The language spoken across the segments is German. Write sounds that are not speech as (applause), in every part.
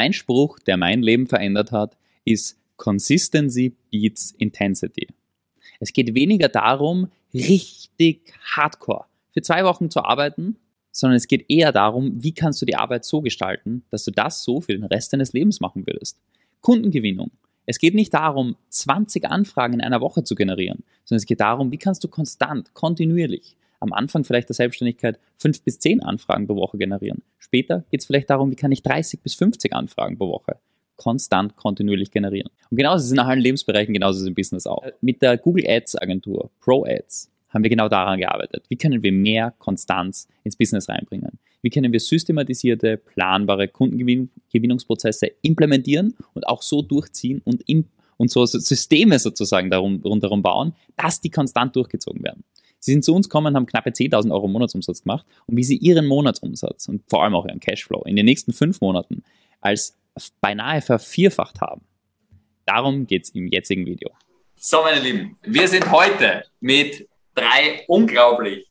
ein Spruch, der mein Leben verändert hat, ist Consistency beats Intensity. Es geht weniger darum, richtig hardcore für zwei Wochen zu arbeiten, sondern es geht eher darum, wie kannst du die Arbeit so gestalten, dass du das so für den Rest deines Lebens machen würdest. Kundengewinnung. Es geht nicht darum, 20 Anfragen in einer Woche zu generieren, sondern es geht darum, wie kannst du konstant, kontinuierlich, am Anfang vielleicht der Selbstständigkeit fünf bis zehn Anfragen pro Woche generieren. Später geht es vielleicht darum, wie kann ich 30 bis 50 Anfragen pro Woche konstant, kontinuierlich generieren. Und genauso ist es in allen Lebensbereichen, genauso ist es im Business auch. Mit der Google Ads Agentur, Pro Ads, haben wir genau daran gearbeitet. Wie können wir mehr Konstanz ins Business reinbringen? Wie können wir systematisierte, planbare Kundengewinnungsprozesse implementieren und auch so durchziehen und, und so Systeme sozusagen darum, rundherum bauen, dass die konstant durchgezogen werden? Sie sind zu uns gekommen, haben knappe 10.000 Euro Monatsumsatz gemacht und wie sie ihren Monatsumsatz und vor allem auch ihren Cashflow in den nächsten fünf Monaten als beinahe vervierfacht haben. Darum geht es im jetzigen Video. So, meine Lieben, wir sind heute mit drei unglaublich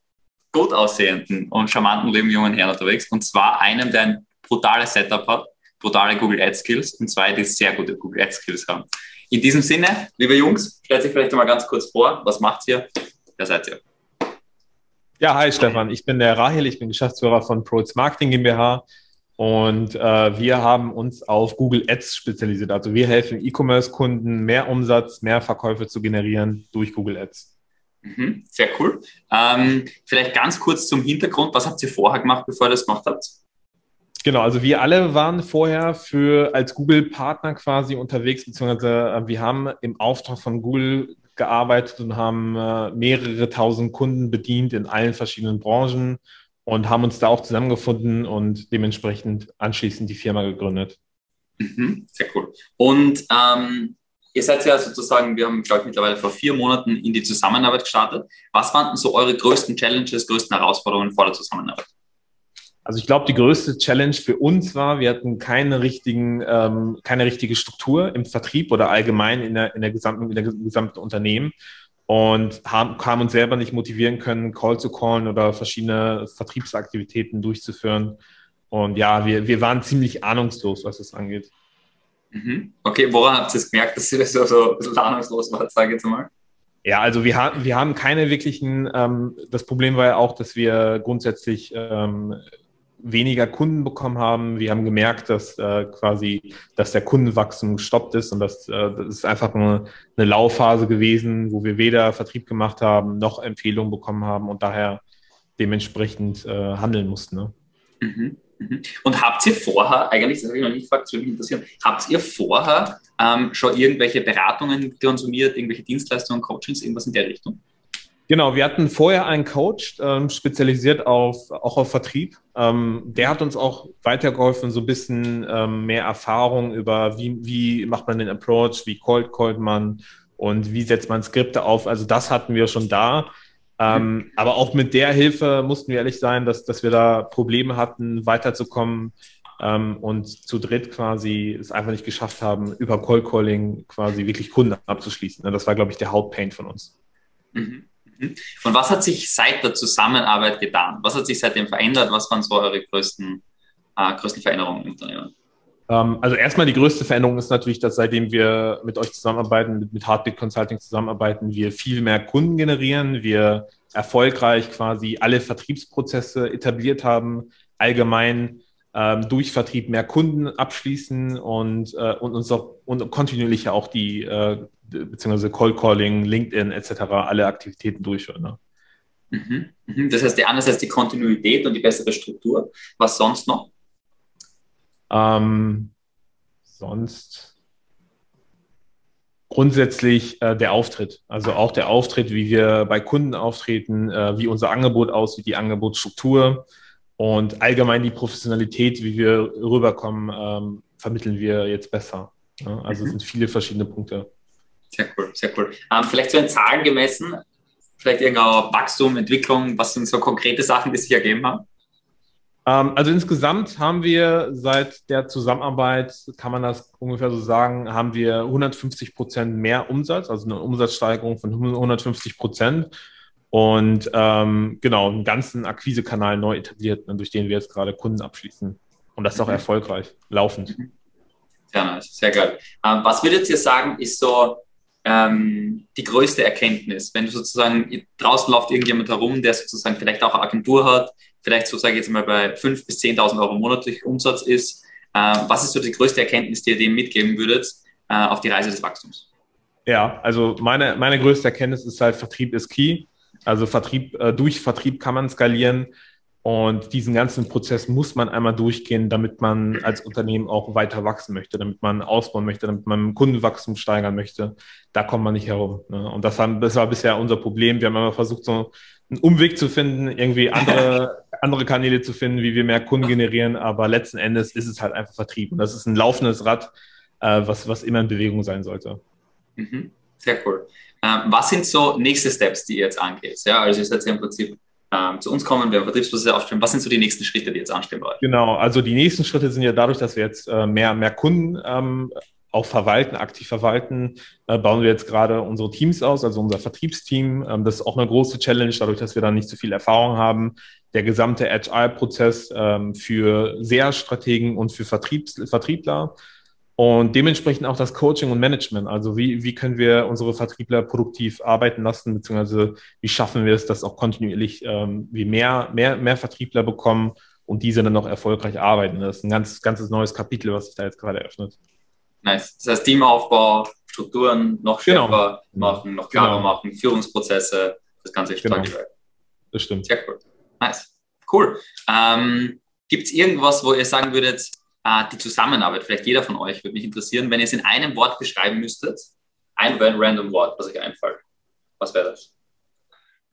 gut aussehenden und charmanten lieben jungen Herren unterwegs. Und zwar einem, der ein brutales Setup hat, brutale Google Ads Skills und zwei, die sehr gute Google Ads Skills haben. In diesem Sinne, liebe Jungs, stellt sich vielleicht mal ganz kurz vor, was macht ihr? Wer seid ihr? Ja, hi Stefan, ich bin der Rahel, ich bin Geschäftsführer von ProZ Marketing GmbH und äh, wir haben uns auf Google Ads spezialisiert. Also wir helfen E-Commerce-Kunden, mehr Umsatz, mehr Verkäufe zu generieren durch Google Ads. Mhm, sehr cool. Ähm, vielleicht ganz kurz zum Hintergrund, was habt ihr vorher gemacht, bevor ihr das gemacht habt? Genau, also wir alle waren vorher für als Google-Partner quasi unterwegs, beziehungsweise äh, wir haben im Auftrag von Google gearbeitet und haben äh, mehrere tausend Kunden bedient in allen verschiedenen Branchen und haben uns da auch zusammengefunden und dementsprechend anschließend die Firma gegründet. Mhm, sehr cool. Und ähm, ihr seid ja sozusagen, wir haben, glaube ich, mittlerweile vor vier Monaten in die Zusammenarbeit gestartet. Was waren denn so eure größten Challenges, größten Herausforderungen vor der Zusammenarbeit? Also ich glaube, die größte Challenge für uns war, wir hatten keine richtigen, ähm, keine richtige Struktur im Vertrieb oder allgemein in der, in der gesamten, in der gesamten Unternehmen und haben, haben uns selber nicht motivieren können, Call zu callen oder verschiedene Vertriebsaktivitäten durchzuführen. Und ja, wir, wir waren ziemlich ahnungslos, was das angeht. Mhm. Okay, woran habt ihr es gemerkt, dass ihr so, so ein bisschen ahnungslos wart, sage ich jetzt mal? Ja, also wir haben, wir haben keine wirklichen, ähm, das Problem war ja auch, dass wir grundsätzlich ähm, weniger Kunden bekommen haben. Wir haben gemerkt, dass äh, quasi, dass der Kundenwachstum gestoppt ist und das, äh, das ist einfach eine, eine Laufphase gewesen, wo wir weder Vertrieb gemacht haben noch Empfehlungen bekommen haben und daher dementsprechend äh, handeln mussten. Ne? Mhm, mhm. Und habt ihr vorher, eigentlich, das habe ich noch nicht gefragt, das würde mich interessieren, habt ihr vorher ähm, schon irgendwelche Beratungen konsumiert, irgendwelche Dienstleistungen, Coachings, irgendwas in der Richtung? Genau, wir hatten vorher einen Coach, ähm, spezialisiert auf, auch auf Vertrieb. Ähm, der hat uns auch weitergeholfen, so ein bisschen ähm, mehr Erfahrung über, wie, wie macht man den Approach, wie cold callt man und wie setzt man Skripte auf. Also das hatten wir schon da. Ähm. Aber auch mit der Hilfe mussten wir ehrlich sein, dass, dass wir da Probleme hatten, weiterzukommen ähm, und zu dritt quasi es einfach nicht geschafft haben, über Cold Calling quasi wirklich Kunden abzuschließen. Das war, glaube ich, der Hauptpain von uns. Mhm. Und was hat sich seit der Zusammenarbeit getan? Was hat sich seitdem verändert? Was waren so eure größten, äh, größten Veränderungen im Unternehmen? Ähm, also erstmal die größte Veränderung ist natürlich, dass seitdem wir mit euch zusammenarbeiten, mit, mit Heartbeat Consulting zusammenarbeiten, wir viel mehr Kunden generieren, wir erfolgreich quasi alle Vertriebsprozesse etabliert haben, allgemein ähm, durch Vertrieb mehr Kunden abschließen und, äh, und uns auch und kontinuierlich auch die äh, beziehungsweise Cold Calling, LinkedIn etc. alle Aktivitäten durchführen. Ne? Mhm. Mhm. Das heißt, die eine ist die Kontinuität und die bessere Struktur. Was sonst noch? Ähm, sonst grundsätzlich äh, der Auftritt. Also auch der Auftritt, wie wir bei Kunden auftreten, äh, wie unser Angebot aussieht, die Angebotsstruktur und allgemein die Professionalität, wie wir rüberkommen, ähm, vermitteln wir jetzt besser. Ja? Also mhm. es sind viele verschiedene Punkte. Sehr cool, sehr cool. Ähm, vielleicht so in Zahlen gemessen, vielleicht irgendein Wachstum, Entwicklung, was sind so konkrete Sachen, die sich ergeben haben? Ähm, also insgesamt haben wir seit der Zusammenarbeit, kann man das ungefähr so sagen, haben wir 150 Prozent mehr Umsatz, also eine Umsatzsteigerung von 150 Prozent. Und ähm, genau, einen ganzen Akquisekanal neu etabliert, ne, durch den wir jetzt gerade Kunden abschließen. Und das ist auch mhm. erfolgreich, laufend. Mhm. Sehr nice, sehr geil. Ähm, was würdet ihr sagen, ist so ähm, die größte Erkenntnis, wenn du sozusagen draußen läuft irgendjemand herum, der sozusagen vielleicht auch eine Agentur hat, vielleicht so sage ich jetzt mal bei 5.000 bis 10.000 Euro monatlich Umsatz ist, äh, was ist so die größte Erkenntnis, die ihr dem mitgeben würdet äh, auf die Reise des Wachstums? Ja, also meine, meine größte Erkenntnis ist halt, Vertrieb ist key. Also Vertrieb, äh, durch Vertrieb kann man skalieren. Und diesen ganzen Prozess muss man einmal durchgehen, damit man als Unternehmen auch weiter wachsen möchte, damit man ausbauen möchte, damit man Kundenwachstum steigern möchte. Da kommt man nicht herum. Ne? Und das, haben, das war bisher unser Problem. Wir haben immer versucht, so einen Umweg zu finden, irgendwie andere, (laughs) andere Kanäle zu finden, wie wir mehr Kunden generieren. Aber letzten Endes ist es halt einfach Vertrieb. Und das ist ein laufendes Rad, äh, was, was immer in Bewegung sein sollte. Mhm. Sehr cool. Ähm, was sind so nächste Steps, die ihr jetzt angeht? Ja, also seid ja im Prinzip ähm, zu uns kommen, wir haben Vertriebsprozesse aufstellen. Was sind so die nächsten Schritte, die jetzt anstehen euch? Genau, also die nächsten Schritte sind ja dadurch, dass wir jetzt äh, mehr, mehr Kunden ähm, auch verwalten, aktiv verwalten, äh, bauen wir jetzt gerade unsere Teams aus, also unser Vertriebsteam. Ähm, das ist auch eine große Challenge, dadurch, dass wir da nicht so viel Erfahrung haben. Der gesamte Agile-Prozess ähm, für SEA-Strategen und für Vertriebs Vertriebler und dementsprechend auch das Coaching und Management. Also wie, wie können wir unsere Vertriebler produktiv arbeiten lassen, beziehungsweise wie schaffen wir es, dass auch kontinuierlich ähm, wir mehr, mehr, mehr Vertriebler bekommen und diese dann noch erfolgreich arbeiten. Das ist ein ganz, ganzes neues Kapitel, was sich da jetzt gerade eröffnet. Nice. Das heißt Teamaufbau, Strukturen noch schärfer genau. machen, noch klarer genau. machen, Führungsprozesse, das Ganze genau. Das stimmt. Sehr cool. Nice. Cool. Ähm, Gibt es irgendwas, wo ihr sagen würdet, äh, die Zusammenarbeit, vielleicht jeder von euch, würde mich interessieren, wenn ihr es in einem Wort beschreiben müsstet, ein random Wort, was euch einfällt. Was wäre das?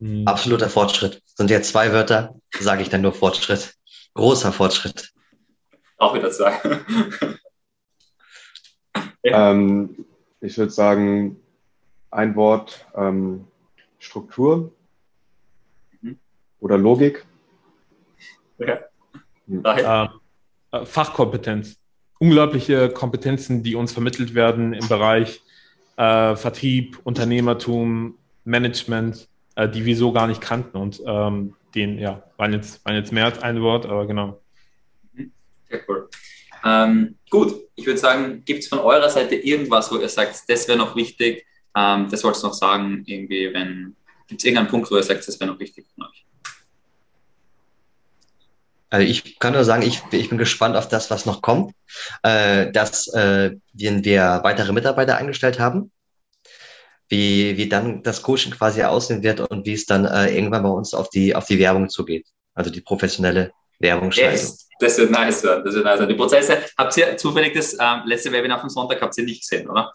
Hm. Absoluter Fortschritt. Sind ja zwei Wörter, sage ich dann nur Fortschritt. Großer Fortschritt. Auch wieder zwei. ja. (laughs) ähm, ich würde sagen, ein Wort ähm, Struktur mhm. oder Logik. Ja. Hm. Ähm, äh, Fachkompetenz. Unglaubliche Kompetenzen, die uns vermittelt werden im Bereich äh, Vertrieb, Unternehmertum, Management, äh, die wir so gar nicht kannten. Und ähm, den, ja, waren jetzt, waren jetzt mehr als ein Wort, aber genau. Sehr cool. Ähm, gut, ich würde sagen, gibt es von eurer Seite irgendwas, wo ihr sagt, das wäre noch wichtig, ähm, das wolltest du noch sagen, irgendwie, wenn, gibt es irgendeinen Punkt, wo ihr sagt, das wäre noch wichtig von euch? Also ich kann nur sagen, ich, ich bin gespannt auf das, was noch kommt, äh, dass äh, wir, wir weitere Mitarbeiter eingestellt haben, wie, wie dann das Coaching quasi aussehen wird und wie es dann äh, irgendwann bei uns auf die, auf die Werbung zugeht, also die professionelle Werbungsschaltung. Yes. Das wird nice werden. Das wird nice werden. Die Prozesse, habt ihr zufällig das ähm, letzte Webinar vom Sonntag habt ihr nicht gesehen, oder?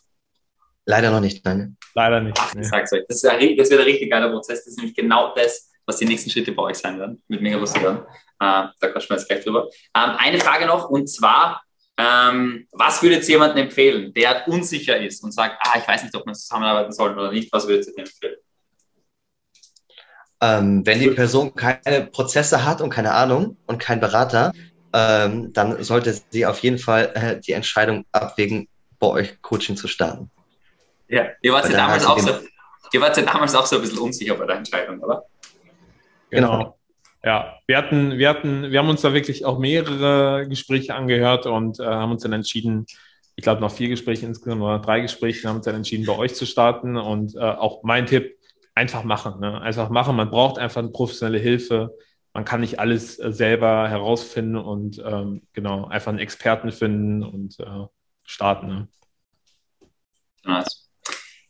Leider noch nicht, nein. Leider nicht. Ach, ich sag's euch. Das, ist ein, das wird ein richtig geiler Prozess. Das ist nämlich genau das, was die nächsten Schritte bei euch sein werden. Mit mega Lust hören. Äh, da quatschen wir jetzt gleich drüber. Ähm, eine Frage noch, und zwar, ähm, was würdet ihr jemandem empfehlen, der unsicher ist und sagt, ah, ich weiß nicht, ob wir zusammenarbeiten sollen oder nicht, was würdet ihr empfehlen? Ähm, wenn die Person keine Prozesse hat und keine Ahnung und kein Berater, ähm, dann sollte sie auf jeden Fall äh, die Entscheidung abwägen, bei euch Coaching zu starten. Ja, ihr wart, ja damals, auch so, ihr wart ja damals auch so ein bisschen unsicher bei der Entscheidung, oder? Genau. Ja, wir hatten, wir hatten, wir haben uns da wirklich auch mehrere Gespräche angehört und äh, haben uns dann entschieden, ich glaube noch vier Gespräche insgesamt oder drei Gespräche, haben uns dann entschieden, bei euch zu starten. Und äh, auch mein Tipp, einfach machen. Ne? Einfach machen. Man braucht einfach eine professionelle Hilfe. Man kann nicht alles äh, selber herausfinden und ähm, genau, einfach einen Experten finden und äh, starten. Ne? Nice.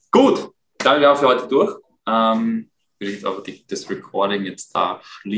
Gut, dann wären wir für heute durch. Ähm, jetzt aber die, das Recording jetzt da schließen.